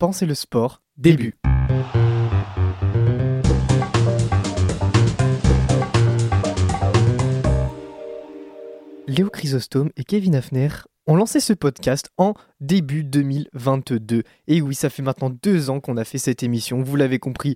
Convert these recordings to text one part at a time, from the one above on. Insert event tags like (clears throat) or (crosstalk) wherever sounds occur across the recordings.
Pensez le sport, début. Léo Chrysostome et Kevin Hafner ont lancé ce podcast en début 2022. Et oui, ça fait maintenant deux ans qu'on a fait cette émission. Vous l'avez compris,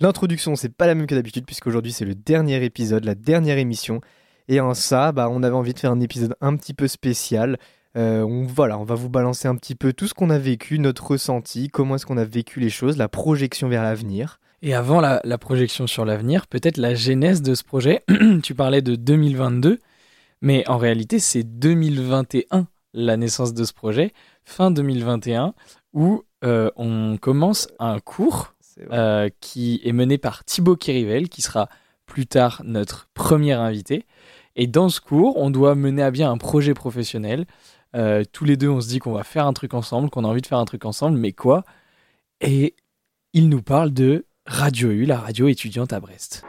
l'introduction, c'est pas la même que d'habitude, puisqu'aujourd'hui c'est le dernier épisode, la dernière émission. Et en ça, bah, on avait envie de faire un épisode un petit peu spécial. Euh, on, voilà, on va vous balancer un petit peu tout ce qu'on a vécu, notre ressenti, comment est-ce qu'on a vécu les choses, la projection vers l'avenir. Et avant la, la projection sur l'avenir, peut-être la genèse de ce projet. (clears throat) tu parlais de 2022, mais en réalité c'est 2021 la naissance de ce projet, fin 2021, où euh, on commence un cours euh, qui est mené par Thibaut Kirivel, qui sera plus tard notre premier invité. Et dans ce cours, on doit mener à bien un projet professionnel. Euh, tous les deux, on se dit qu'on va faire un truc ensemble, qu'on a envie de faire un truc ensemble, mais quoi? Et il nous parle de Radio U, la radio étudiante à Brest.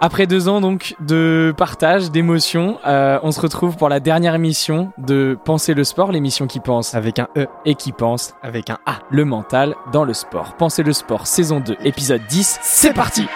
Après deux ans donc de partage, d'émotion, euh, on se retrouve pour la dernière émission de Penser le sport, l'émission qui pense Avec un E, et qui pense avec un A. le mental dans le sport. Pensez le sport, saison 2, épisode 10, c'est parti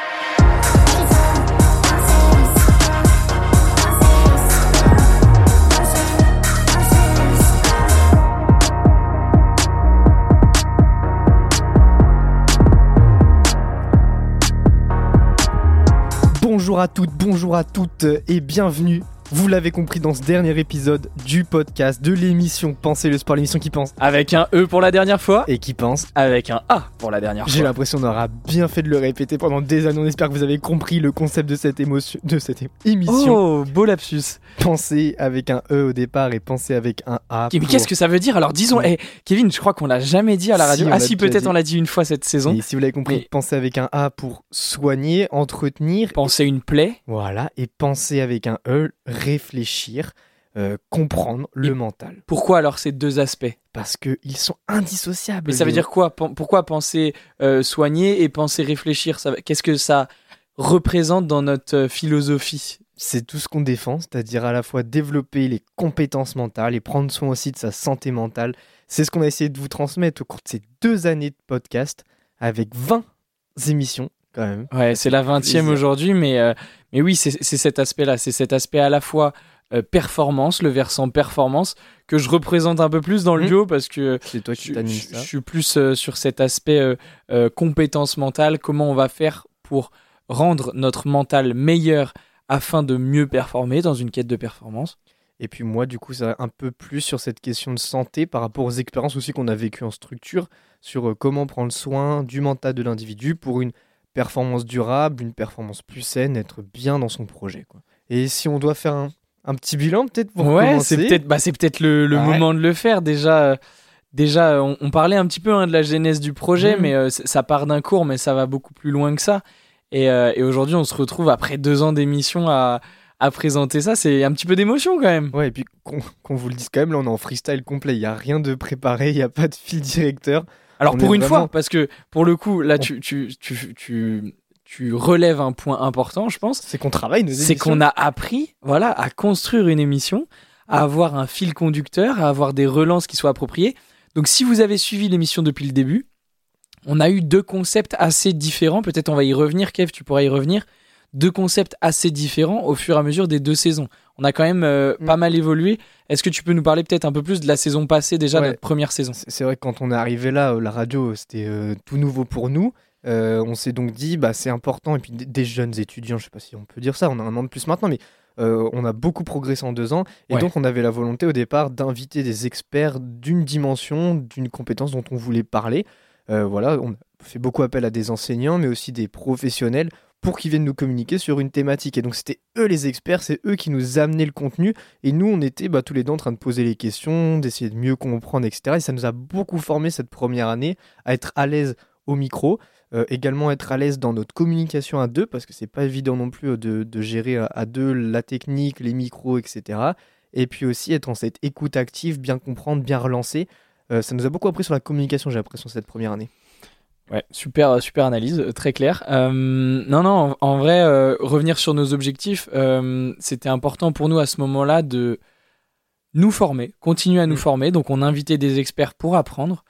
Bonjour à toutes, bonjour à toutes et bienvenue. Vous l'avez compris dans ce dernier épisode du podcast, de l'émission Pensez le sport, l'émission qui pense Avec un E pour la dernière fois, et qui pense. avec un A pour la dernière J'ai fois. l'impression qu'on aura bien fait de le répéter pendant des années. On espère que vous avez compris le concept de cette émotion, de cette é- émission. Oh, beau lapsus. Pensez avec un E au départ et pensez avec un A. Mais pour- qu'est-ce que ça veut dire? Alors disons, Ouais. eh, Kevin, je crois qu'on l'a jamais dit à la radio. ah si, peut-être on l'a dit une fois cette saison. Et si vous l'avez compris, Mais- pensez avec un A pour soigner, entretenir. Penser une plaie. Voilà. Et pensez avec un E, réfléchir, euh, comprendre le Et- mental. Pourquoi alors ces deux aspects? Parce qu'ils sont indissociables. Mais ça veut dire quoi? Pourquoi penser euh, soigner et penser réfléchir? Qu'est-ce que ça représente dans notre euh, philosophie? C'est tout ce qu'on défend, c'est-à-dire à la fois développer les compétences mentales et prendre soin aussi de sa santé mentale. C'est ce qu'on a essayé de vous transmettre au cours de ces deux années de podcast avec 20 émissions quand même. Ouais, c'est la 20e plaisir. aujourd'hui, mais, euh, mais oui, c'est cet aspect-là. C'est cet aspect à la fois euh, performance, le versant performance, que je représente un peu plus dans le Mhm. duo parce que C'est toi qui je, je- suis plus euh, sur cet aspect compétence mentale, comment on va faire pour rendre notre mental meilleur afin de mieux performer dans une quête de performance? Et puis moi, du coup, ça un peu plus sur cette question de santé par rapport aux expériences aussi qu'on a vécues en structure, sur comment prendre soin du mental de l'individu pour une performance durable, une performance plus saine, être bien dans son projet. quoi. Et si on doit faire un, un petit bilan, peut-être pour ouais, commencer. c'est peut-être bah, c'est peut-être le, le Ouais. moment de le faire. Déjà, euh, déjà on, on parlait un petit peu hein, de la genèse du projet, Mhm. mais euh, ça part d'un cours, mais ça va beaucoup plus loin que ça. Et, euh, et aujourd'hui, on se retrouve après deux ans d'émission à, à présenter ça. C'est un petit peu d'émotion quand même. Ouais, et puis qu'on qu'on vous le dise quand même, là on est en freestyle complet, il n'y a rien de préparé, il n'y a pas de fil directeur. Alors On pour une vraiment- fois, parce que pour le coup, là, tu, tu, tu, tu, tu relèves un point important, je pense. C'est qu'on travaille nos C'est émissions. qu'on a appris, voilà, à construire une émission, à avoir un fil conducteur, à avoir des relances qui soient appropriées. Donc, si vous avez suivi l'émission depuis le début, on a eu deux concepts assez différents. Peut-être on va y revenir, Kev, tu pourras y revenir. Deux concepts assez différents au fur et à mesure des deux saisons. On a quand même euh, Mm. pas mal évolué. Est-ce que tu peux nous parler peut-être un peu plus de la saison passée, déjà, Ouais. notre première saison? C'est vrai que quand on est arrivé là, euh, la radio, euh, c'était euh, tout nouveau pour nous. On s'est donc dit, bah, c'est important. Et puis des, jeunes étudiants, je sais pas si on peut dire ça, on a un an de plus maintenant, mais on a beaucoup progressé en deux ans. Et Ouais. donc, on avait la volonté au départ d'inviter des experts d'une dimension, d'une compétence dont on voulait parler. Voilà, on a fait beaucoup appel à des enseignants, mais aussi des professionnels pour qu'ils viennent nous communiquer sur une thématique. Et donc, c'était eux les experts, c'est eux qui nous amenaient le contenu. Et nous, on était bah, tous les deux en train de poser les questions, d'essayer de mieux comprendre, etc. Et ça nous a beaucoup formé cette première année à être à l'aise au micro, euh, également être à l'aise dans notre communication à deux, parce que c'est pas évident non plus euh, de, gérer à, à deux la technique, les micros, etc. Et puis aussi être en cette écoute active, bien comprendre, bien relancer. Euh, ça nous a beaucoup appris sur la communication, j'ai l'impression, cette première année. Ouais, super, super analyse, euh, très clair. Euh, non, non, en, en vrai, euh, revenir sur nos objectifs, euh, c'était important pour nous à ce moment-là de nous former, continuer à nous Mm. former. Donc, on invitait des experts pour apprendre.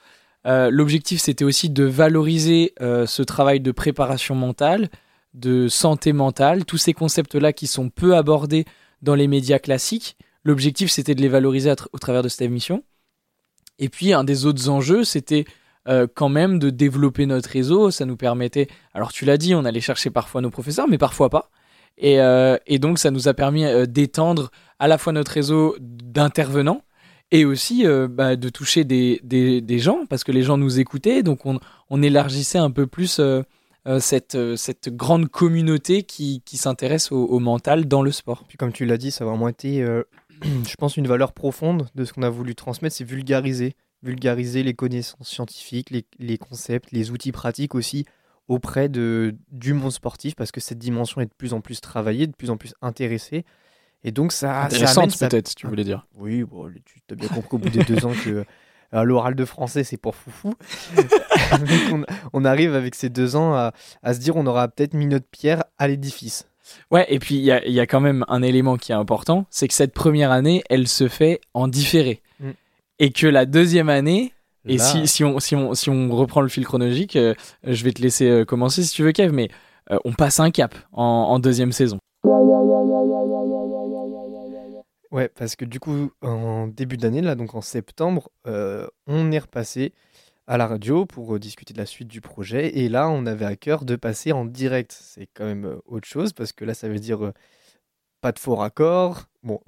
L'objectif, c'était aussi de valoriser ce travail de préparation mentale, de santé mentale, tous ces concepts-là qui sont peu abordés dans les médias classiques. L'objectif, c'était de les valoriser au travers de cette émission. Et puis, un des autres enjeux, c'était euh, quand même de développer notre réseau. Ça nous permettait, alors tu l'as dit, on allait chercher parfois nos professeurs, mais parfois pas. Et, euh, donc, ça nous a permis euh, d'étendre à la fois notre réseau d'intervenants et aussi bah, de toucher des, gens, parce que les gens nous écoutaient. Donc, on, élargissait un peu plus cette, grande communauté qui, qui s'intéresse au, au, mental dans le sport. Puis, comme tu l'as dit, ça a vraiment été (clears throat) je pense, une valeur profonde de ce qu'on a voulu transmettre, c'est vulgariser. Vulgariser les connaissances scientifiques, les, concepts, les outils pratiques aussi auprès de, du monde sportif parce que cette dimension est de plus en plus travaillée, de plus en plus intéressée. Et donc ça. Intéressante peut-être, si tu voulais dire. Oui, bon, tu as bien compris au bout des deux ans que (laughs) euh, l'oral de français c'est pour foufou. (laughs) on, on, arrive avec ces deux ans à, à se dire on aura peut-être mis notre pierre à l'édifice. Ouais, et puis il y a, quand même un élément qui est important, c'est que cette première année, elle se fait en différé. Et que la deuxième année, et si, si, on, si, on, si on reprend le fil chronologique, euh, je vais te laisser euh, commencer si tu veux, Kev, mais euh, on passe un cap en, deuxième saison. Ouais, parce que du coup, en début d'année, là, donc en septembre, on est repassé à la radio pour discuter de la suite du projet. Et là, on avait à cœur de passer en direct. C'est quand même autre chose parce que là, ça veut dire euh, pas de faux raccords. Bon,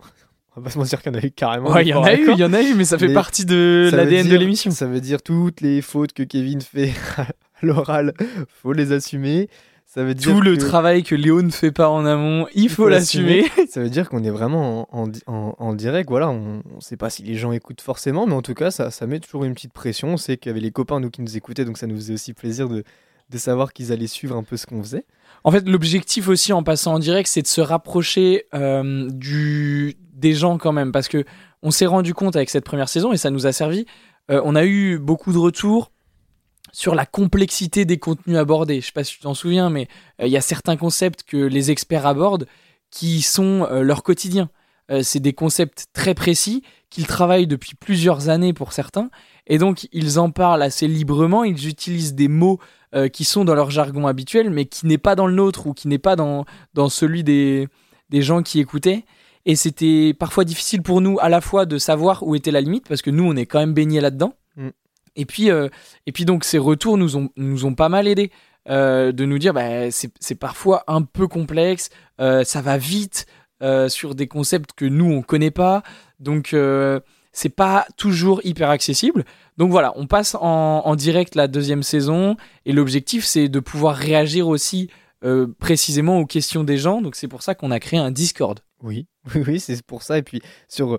on va pas se mentir qu'il y en a eu carrément. il y en a eu, il y en a eu, mais ça fait partie de l'ADN de l'émission. Ça veut dire toutes les fautes que Kevin fait (laughs) à l'oral, faut les assumer. Ça veut dire Tout le travail que Léo ne fait pas en amont, il, faut, l'assumer. (laughs) Ça veut dire qu'on est vraiment en, en, direct. Voilà, on ne sait pas si les gens écoutent forcément, mais en tout cas, ça, ça met toujours une petite pression. On sait qu'il y avait les copains nous qui nous écoutaient, donc ça nous faisait aussi plaisir de, de savoir qu'ils allaient suivre un peu ce qu'on faisait. En fait, l'objectif aussi en passant en direct, c'est de se rapprocher euh, du, des gens quand même, parce que on s'est rendu compte avec cette première saison et ça nous a servi. Euh, on a eu beaucoup de retours sur la complexité des contenus abordés. Je sais pas si tu t'en souviens, mais euh, il y a certains concepts que les experts abordent qui sont leur quotidien. Euh, c'est des concepts très précis qu'ils travaillent depuis plusieurs années pour certains, et donc ils en parlent assez librement. Ils utilisent des mots qui sont dans leur jargon habituel, mais qui n'est pas dans le nôtre ou qui n'est pas dans, dans celui des, des gens qui écoutaient. Et c'était parfois difficile pour nous à la fois de savoir où était la limite, parce que nous, on est quand même baignés là-dedans. Mm. Et puis, euh, et puis donc ces retours nous ont, nous ont pas mal aidé euh, de nous dire bah, c'est parfois un peu complexe, euh, ça va vite sur des concepts que nous on connaît pas, donc c'est pas toujours hyper accessible. Donc voilà, on passe en, en direct la deuxième saison et l'objectif c'est de pouvoir réagir aussi précisément aux questions des gens. Donc c'est pour ça qu'on a créé un Discord. Oui, (laughs) oui, c'est pour ça. Et puis sur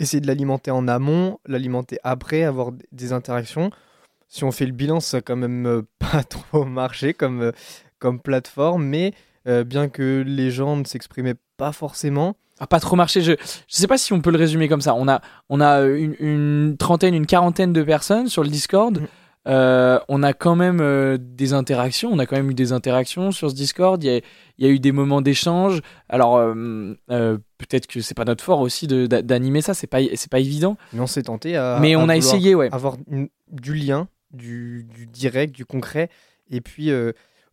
essayer de l'alimenter en amont, l'alimenter après, avoir des interactions. Si on fait le bilan, ça quand même euh, (laughs) pas trop marché comme, euh, comme plateforme, mais euh, bien que les gens ne s'exprimaient pas forcément. A pas trop marché. Je ne sais pas si on peut le résumer comme ça. On a, on a une, trentaine, une quarantaine de personnes sur le Discord. Mm. Euh, on a quand même euh, des interactions, on a quand même eu des interactions sur ce Discord, il y a, eu des moments d'échange. Alors euh, peut-être que c'est pas notre fort aussi d'animer ça, c'est pas, pas évident. Mais on s'est tenté à, Mais on a essayé, ouais. avoir du lien, du, direct, du concret. Et puis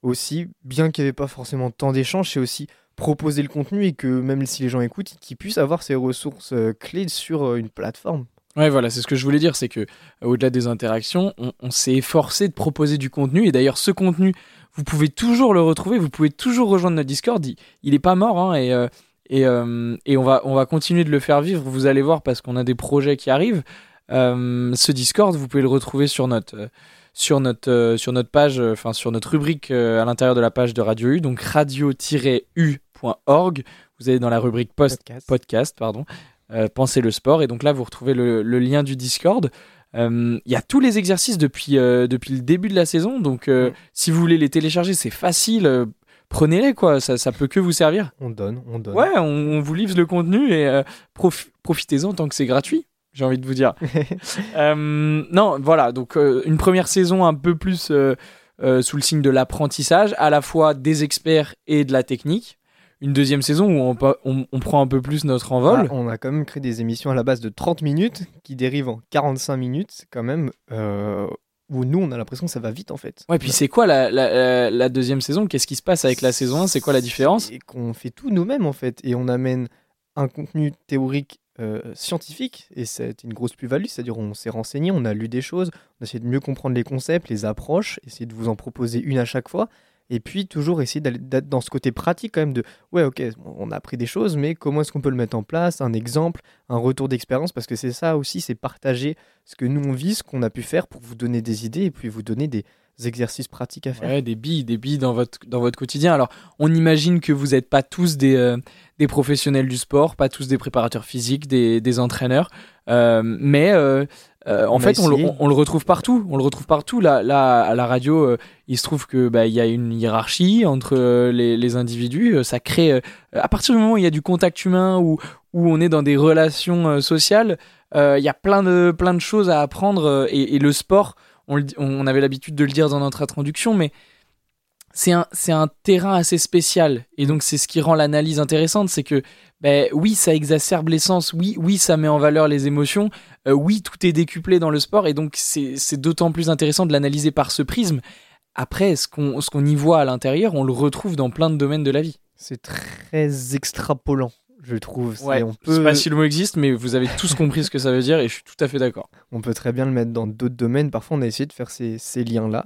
aussi, bien qu'il n'y avait pas forcément tant d'échanges, c'est aussi proposer le contenu et que même si les gens écoutent, qu'ils puissent avoir ces ressources clés sur une plateforme. Ouais, voilà, c'est ce que je voulais dire, c'est que euh, au-delà des interactions, on, s'est efforcé de proposer du contenu. Et d'ailleurs, ce contenu, vous pouvez toujours le retrouver, vous pouvez toujours rejoindre notre Discord. Il, n'est pas mort, hein, et, euh, et, euh, et, on, va, on va continuer de le faire vivre. Vous allez voir, parce qu'on a des projets qui arrivent. Ce Discord, vous pouvez le retrouver sur notre sur notre sur notre page, enfin sur notre rubrique à l'intérieur de la page de Radio U, donc radio-u.org. Vous allez dans la rubrique post podcast, podcast pardon. Euh, Pensez le sport. Et donc là, vous retrouvez le, lien du Discord. Euh, il y a tous les exercices depuis, euh, depuis le début de la saison. Donc mm. si vous voulez les télécharger, c'est facile. Prenez-les, quoi. Ça, ça peut que vous servir. On donne, on donne. Ouais, on, vous livre le contenu et profitez-en tant que c'est gratuit j'ai envie de vous dire. (laughs) non, voilà, donc une première saison un peu plus sous le signe de l'apprentissage, à la fois des experts et de la technique une deuxième saison où on, on, prend un peu plus notre envol. Ah, on a quand même créé des émissions à la base de 30 minutes qui dérivent en 45 minutes. quand même, euh, où nous, on a l'impression que ça va vite en fait. Ouais, puis c'est quoi la, la, la deuxième saison? Qu'est-ce qui se passe avec la saison 1 C'est quoi la différence? Et qu'on fait tout nous-mêmes en fait. Et on amène un contenu théorique euh, scientifique et c'est une grosse plus-value, c'est-à-dire on s'est renseigné, on a lu des choses, on a essayé de mieux comprendre les concepts, les approches, essayer de vous en proposer une à chaque fois. Et puis toujours essayer d'être dans ce côté pratique quand même de ouais ok on a appris des choses mais comment est-ce qu'on peut le mettre en place un exemple un retour d'expérience parce que c'est ça aussi c'est partager ce que nous on vit ce qu'on a pu faire pour vous donner des idées et puis vous donner des exercices pratiques à faire ouais, des billes des billes dans votre dans votre quotidien alors on imagine que vous n'êtes pas tous des euh, des professionnels du sport pas tous des préparateurs physiques des, des entraîneurs euh, mais euh, en fait, on le, on, le, retrouve partout. On le retrouve partout. Là, là à la radio, il se trouve que bah, y a une hiérarchie entre les, les, individus. Ça crée, à partir du moment où il y a du contact humain, où, où on est dans des relations sociales, il y a plein de, plein de choses à apprendre. Et, et le sport, on, avait l'habitude de le dire dans notre introduction, mais c'est un, terrain assez spécial. Et donc, c'est ce qui rend l'analyse intéressante, c'est que ben, oui, ça exacerbe l'essence, oui, oui, ça met en valeur les émotions, euh, oui, tout est décuplé dans le sport, et donc c'est d'autant plus intéressant de l'analyser par ce prisme. Après, ce qu'on qu'on y voit à l'intérieur, on le retrouve dans plein de domaines de la vie. C'est très extrapolant, je trouve. Ouais, on peut... sais pas si le mot existe, mais vous avez tous compris ce que ça veut dire, et je suis tout à fait d'accord. On peut très bien le mettre dans d'autres domaines. Parfois, on a essayé de faire ces, ces liens-là.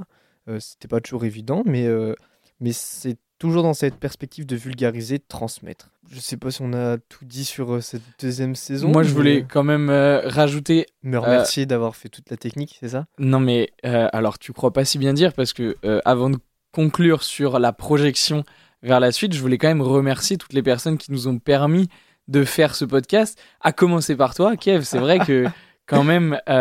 Euh, C'était pas toujours évident, mais, euh, mais c'est toujours dans cette perspective de vulgariser, de transmettre. Je sais pas si on a tout dit sur euh, cette deuxième saison. Moi, je voulais quand même euh, rajouter. Me remercier d'avoir fait toute la technique, c'est ça? Non, mais euh, alors, tu crois pas si bien dire parce que avant de conclure sur la projection vers la suite, je voulais quand même remercier toutes les personnes qui nous ont permis de faire ce podcast, à commencer par toi, Kev. C'est vrai que (laughs) quand même, tu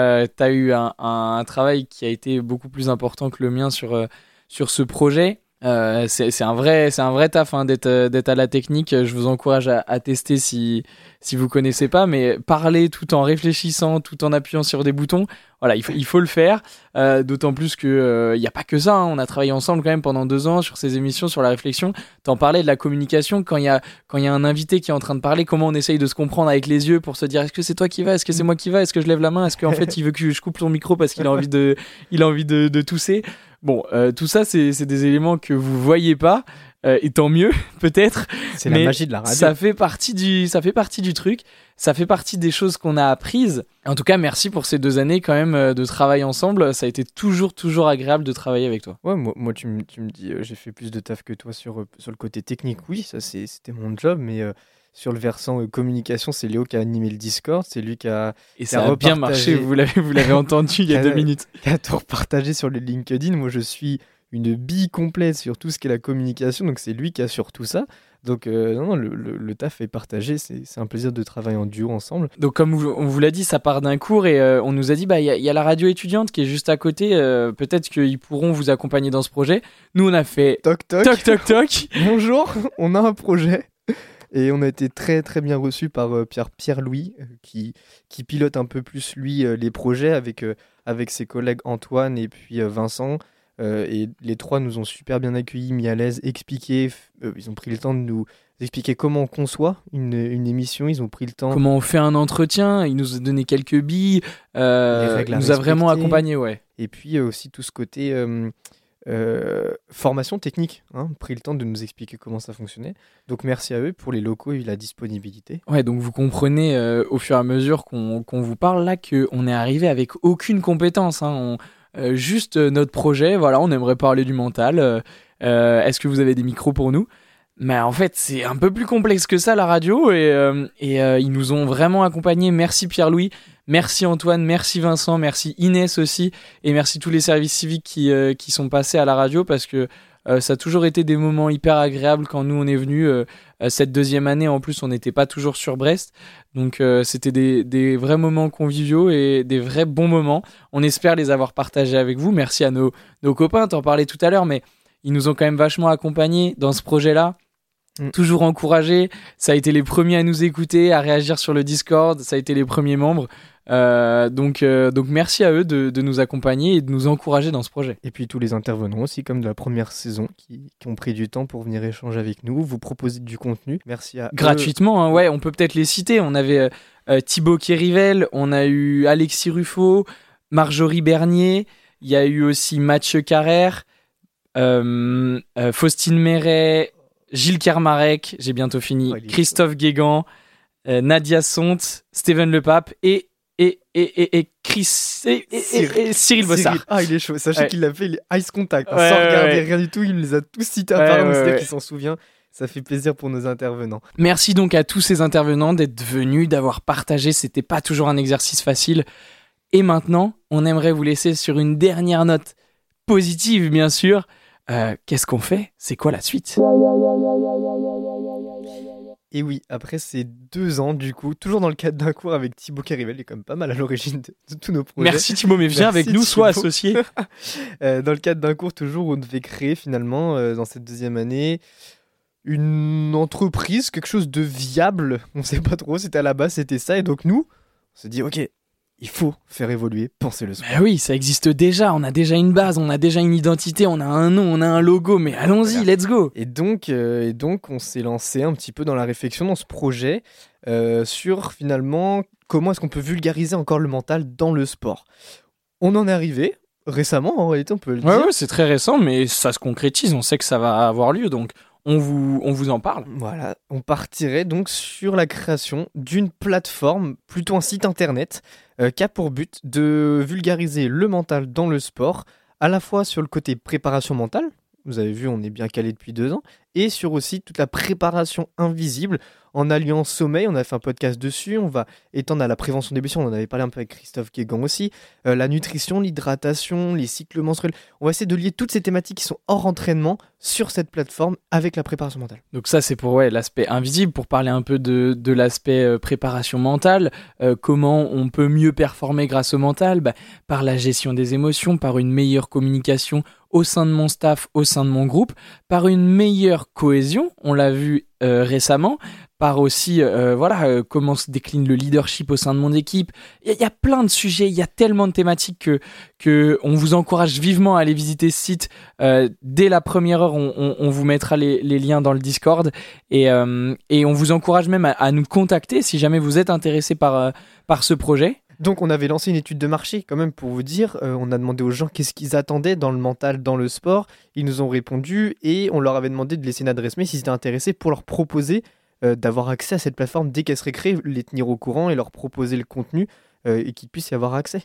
as eu un, un, travail qui a été beaucoup plus important que le mien sur, sur ce projet. Euh, c'est un vrai c'est un vrai taf hein, d'être euh, d'être à la technique. Je vous encourage à, à, tester si si vous connaissez pas mais parler tout en réfléchissant tout en appuyant sur des boutons voilà il faut il faut le faire. Euh, d'autant plus que il euh, n'y a pas que ça hein. on a travaillé ensemble quand même pendant deux ans sur ces émissions sur la réflexion. T'en parlais de la communication. Quand il y a quand il y a un invité qui est en train de parler comment on essaye de se comprendre avec les yeux pour se dire est-ce que c'est toi qui va est-ce que c'est moi qui va est-ce que je lève la main? Est-ce qu'en fait il veut que je coupe ton micro parce qu'il a envie de il a envie de, de tousser? Bon, euh, tout ça, c'est des éléments que vous voyez pas, euh, et tant mieux, (laughs) peut-être. C'est la magie de la radio. Ça fait partie du, ça fait partie du truc. Ça fait partie des choses qu'on a apprises. En tout cas, merci pour ces deux années quand même euh, de travail ensemble. Ça a été toujours, toujours agréable de travailler avec toi. Ouais, moi, moi tu, me, tu me dis, j'ai fait plus de taf que toi sur, sur le côté technique. Oui, ça c'était mon job, mais sur le versant communication, c'est Léo qui a animé le Discord, c'est lui qui a et ça a, bien marché. Vous l'avez vous l'avez entendu il y a deux minutes. Qui a tout repartagé sur le LinkedIn. Moi, je suis une bille complète sur tout ce qui est la communication, donc c'est lui qui a sur tout ça. Donc euh, non, non, le, le, taf est partagé, c'est un plaisir de travailler en duo ensemble. Donc comme on vous l'a dit, ça part d'un cours et euh, on nous a dit, bah il y, y, a la radio étudiante qui est juste à côté, euh, peut-être qu'ils pourront vous accompagner dans ce projet. Nous on a fait... Toc toc. Toc toc toc. Bonjour, on a un projet. Et on a été très très bien reçu par euh, Pierre Pierre Louis euh, qui qui pilote un peu plus lui euh, les projets avec avec ses collègues Antoine et puis Vincent. et les trois nous ont super bien accueillis, mis à l'aise, expliqué. ils ont pris le temps de nous expliquer comment on conçoit une, une, émission. Ils ont pris le temps. Comment on fait un entretien. Ils nous ont donné quelques billes. Euh, nous a vraiment accompagné, ouais. Et puis aussi tout ce côté euh, formation technique, hein, pris le temps de nous expliquer comment ça fonctionnait. Donc merci à eux pour les locaux et la disponibilité. Ouais, donc vous comprenez euh, au fur et à mesure qu'on vous parle là qu'on est arrivé avec aucune compétence. Hein. Euh, juste notre projet, voilà, on aimerait parler du mental. Est-ce que vous avez des micros pour nous? Mais en fait, c'est un peu plus complexe que ça la radio et, et ils nous ont vraiment accompagnés. Merci Pierre-Louis, Merci Antoine, merci Vincent, merci Inès aussi, et merci tous les services civiques qui, euh, sont passés à la radio parce que euh, ça a toujours été des moments hyper agréables quand nous on est venus. Euh, cette deuxième année, en plus, on n'était pas toujours sur Brest. Donc c'était des, des, vrais moments conviviaux et des vrais bons moments. On espère les avoir partagés avec vous. Merci à nos, nos copains, t'en parlais tout à l'heure, mais ils nous ont quand même vachement accompagnés dans ce projet-là. Mm. Toujours encouragés. Ça a été les premiers à nous écouter, à réagir sur le Discord. Ça a été les premiers membres. Euh, donc, euh, donc merci à eux de, de, nous accompagner et de nous encourager dans ce projet. Et puis tous les intervenants aussi, comme de la première saison, qui, qui ont pris du temps pour venir échanger avec nous, vous proposer du contenu. Merci à gratuitement. Hein, ouais, on peut peut-être les citer. On avait euh, Thibaut Kérivel, on a eu Alexis Ruffo, Marjorie Bernier. Il y a eu aussi Mathieu Carrère, euh, euh, Faustine Méret, Gilles Kermarek, j'ai bientôt fini, il est Christophe Guégan, euh, Nadia Sont, Steven Lepape et et et et, et Chris et, Cyril- Bossard. Cyril- Ah, il est chaud. Sachez Ouais. qu'il a fait les Ice Contact. hein, Ouais, sans regarder rien du tout. Il nous les a tous cités C'est-à-dire ouais. qu'il s'en souvient. Ça fait plaisir pour nos intervenants. Merci donc à tous ces intervenants d'être venus, d'avoir partagé. C'était pas toujours un exercice facile. Et maintenant, on aimerait vous laisser sur une dernière note positive, bien sûr. Euh, Qu'est-ce qu'on fait? C'est quoi la suite? Et oui, après ces deux ans, du coup, toujours dans le cadre d'un cours avec Thibaut Carivel, il est quand même pas mal à l'origine de, de tous nos projets. Merci Thibaut, mais viens Merci, avec nous, sois Thibaut. associé. (laughs) Euh, dans le cadre d'un cours, toujours, on devait créer finalement, euh, dans cette deuxième année, une entreprise, quelque chose de viable. On sait pas trop, c'était à la base, c'était ça. Et donc nous, on s'est dit, ok, il faut faire évoluer, penser le sport. Ben oui, ça existe déjà. On a déjà une base, on a déjà une identité, on a un nom, on a un logo. Mais allons-y, Voilà. let's go. Et donc, euh, et donc on s'est lancé un petit peu dans la réflexion dans ce projet euh, sur finalement comment est-ce qu'on peut vulgariser encore le mental dans le sport. On en est arrivé récemment, en réalité, on peut le Ouais, dire. ouais, c'est très récent, mais ça se concrétise. On sait que ça va avoir lieu, donc on vous, on vous en parle. Voilà, on partirait donc sur la création d'une plateforme, plutôt un site internet, euh, qui a pour but de vulgariser le mental dans le sport, à la fois sur le côté préparation mentale, vous avez vu, on est bien calé depuis deux ans, et sur aussi toute la préparation invisible en alliant sommeil. On a fait un podcast dessus, on va étendre à la prévention des blessures, on en avait parlé un peu avec Christophe Guégan aussi, euh, la nutrition, l'hydratation, les cycles menstruels. On va essayer de lier toutes ces thématiques qui sont hors entraînement sur cette plateforme avec la préparation mentale. Donc ça, c'est pour ouais, l'aspect invisible, pour parler un peu de, de l'aspect euh, préparation mentale, euh, comment on peut mieux performer grâce au mental, bah, par la gestion des émotions, par une meilleure communication au sein de mon staff, au sein de mon groupe, par une meilleure cohésion, on l'a vu euh, récemment, par aussi euh, voilà euh, comment se décline le leadership au sein de mon équipe. Il y, a- plein de sujets, il y a tellement de thématiques que, que on vous encourage vivement à aller visiter ce site. Dès la première heure, on, on- vous mettra les, liens dans le Discord et, et on vous encourage même à, à nous contacter si jamais vous êtes intéressé par, par ce projet. Donc on avait lancé une étude de marché quand même pour vous dire, euh, on a demandé aux gens qu'est-ce qu'ils attendaient dans le mental, dans le sport, ils nous ont répondu et on leur avait demandé de laisser une adresse mail s'ils étaient intéressés pour leur proposer euh, d'avoir accès à cette plateforme dès qu'elle serait créée, les tenir au courant et leur proposer le contenu euh, et qu'ils puissent y avoir accès.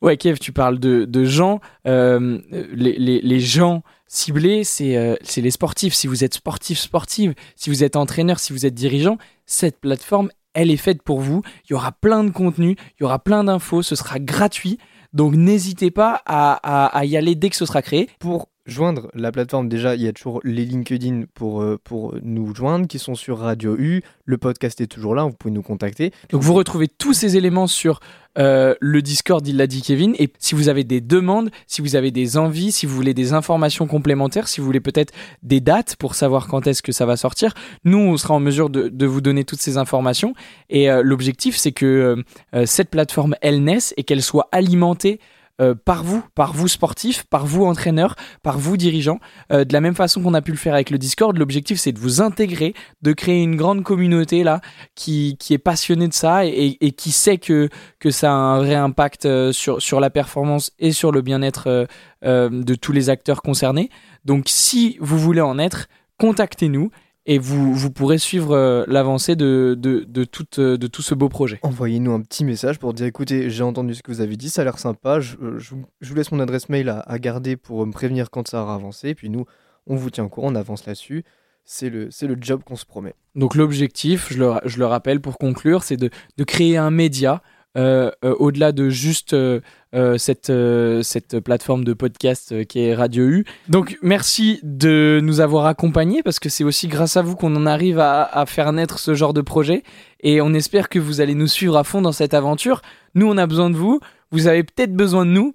Ouais, Kev, tu parles de, gens. les, les, les gens ciblés, c'est c'est les sportifs. Si vous êtes sportif, sportive, si vous êtes entraîneur, si vous êtes dirigeant, cette plateforme, elle est faite pour vous. Il y aura plein de contenu, il y aura plein d'infos, ce sera gratuit. Donc n'hésitez pas à, y aller dès que ce sera créé. Pour joindre la plateforme, déjà, il y a toujours les LinkedIn pour, euh, pour nous joindre qui sont sur Radio U. Le podcast est toujours là, vous pouvez nous contacter. Donc vous retrouvez tous ces éléments sur euh, le Discord, il l'a dit Kevin. Et si vous avez des demandes, si vous avez des envies, si vous voulez des informations complémentaires, si vous voulez peut-être des dates pour savoir quand est-ce que ça va sortir, nous on sera en mesure de, de vous donner toutes ces informations. Et euh, l'objectif c'est que cette plateforme elle naisse et qu'elle soit alimentée euh, par vous, par vous sportifs, par vous entraîneurs, par vous dirigeants. Euh, de la même façon qu'on a pu le faire avec le Discord, l'objectif c'est de vous intégrer, de créer une grande communauté là qui, est passionnée de ça et, et qui sait que, ça a un vrai impact euh, sur, sur la performance et sur le bien-être de tous les acteurs concernés. Donc si vous voulez en être, contactez-nous et vous, vous pourrez suivre euh, l'avancée de, de, de, tout, euh, de tout ce beau projet. Envoyez-nous un petit message pour dire écoutez, j'ai entendu ce que vous avez dit, ça a l'air sympa. Je, euh, je vous- je vous laisse mon adresse mail à, à garder pour me prévenir quand ça aura avancé. Et puis nous, on vous tient au courant, on avance là-dessus. C'est le, le job qu'on se promet. Donc l'objectif, je le, je le rappelle pour conclure, c'est de, de créer un média au-delà de juste euh, euh, cette, euh, plateforme de podcast euh, qui est Radio U. Donc merci de nous avoir accompagnés parce que c'est aussi grâce à vous qu'on en arrive à, faire naître ce genre de projet et on espère que vous allez nous suivre à fond dans cette aventure. Nous, on a besoin de vous, vous avez peut-être besoin de nous.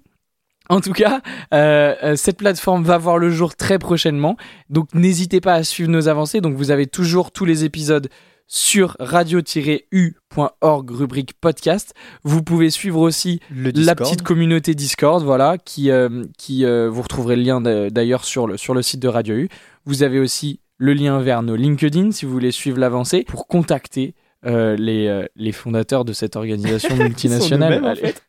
En tout cas, euh, euh, cette plateforme va voir le jour très prochainement. Donc n'hésitez pas à suivre nos avancées. Donc vous avez toujours tous les épisodes sur radio-u.org rubrique podcast. Vous pouvez suivre aussi Le la petite communauté Discord, voilà, qui, euh, qui euh, vous retrouverez le lien d'a- d'ailleurs sur le, sur le site de Radio U. Vous avez aussi le lien vers nos LinkedIn si vous voulez suivre l'avancée pour contacter euh, les, les fondateurs de cette organisation (laughs) multinationale. en fait.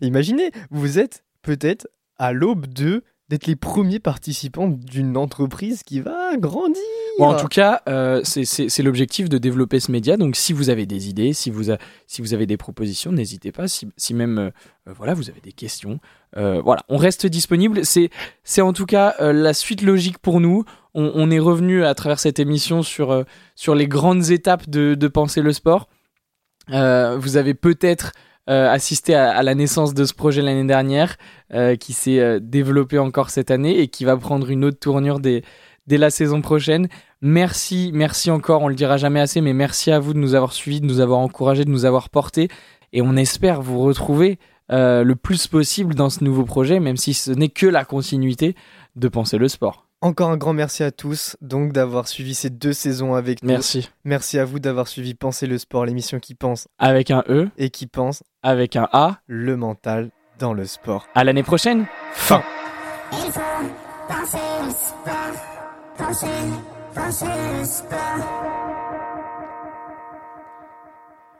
Imaginez, vous êtes peut-être à l'aube de d'être les premiers participants d'une entreprise qui va grandir. Bon, en tout cas, euh, c'est- l'objectif de développer ce média. Donc, si vous avez des idées, si vous, a- si vous avez des propositions, n'hésitez pas. Si, si même euh, euh, voilà, vous avez des questions, euh, voilà, on reste disponible. C'est en tout cas la suite logique pour nous. On, on est revenu à travers cette émission sur, sur les grandes étapes de, de penser le sport. Vous avez peut-être euh, assisté à, à la naissance de ce projet l'année dernière, euh, qui s'est euh, développé encore cette année et qui va prendre une autre tournure dès, dès la saison prochaine. Merci, merci encore, on le dira jamais assez, mais merci à vous de nous avoir suivis, de nous avoir encouragés, de nous avoir portés. Et on espère vous retrouver euh, le plus possible dans ce nouveau projet, même si ce n'est que la continuité de penser le sport. Encore un grand merci à tous donc d'avoir suivi ces deux saisons avec nous. Merci. Merci à vous d'avoir suivi Penser le sport, l'émission qui pense Avec un E, et qui pense avec un A. le mental dans le sport. À l'année prochaine. Fin. Il faut penser le sport, penser, penser le sport.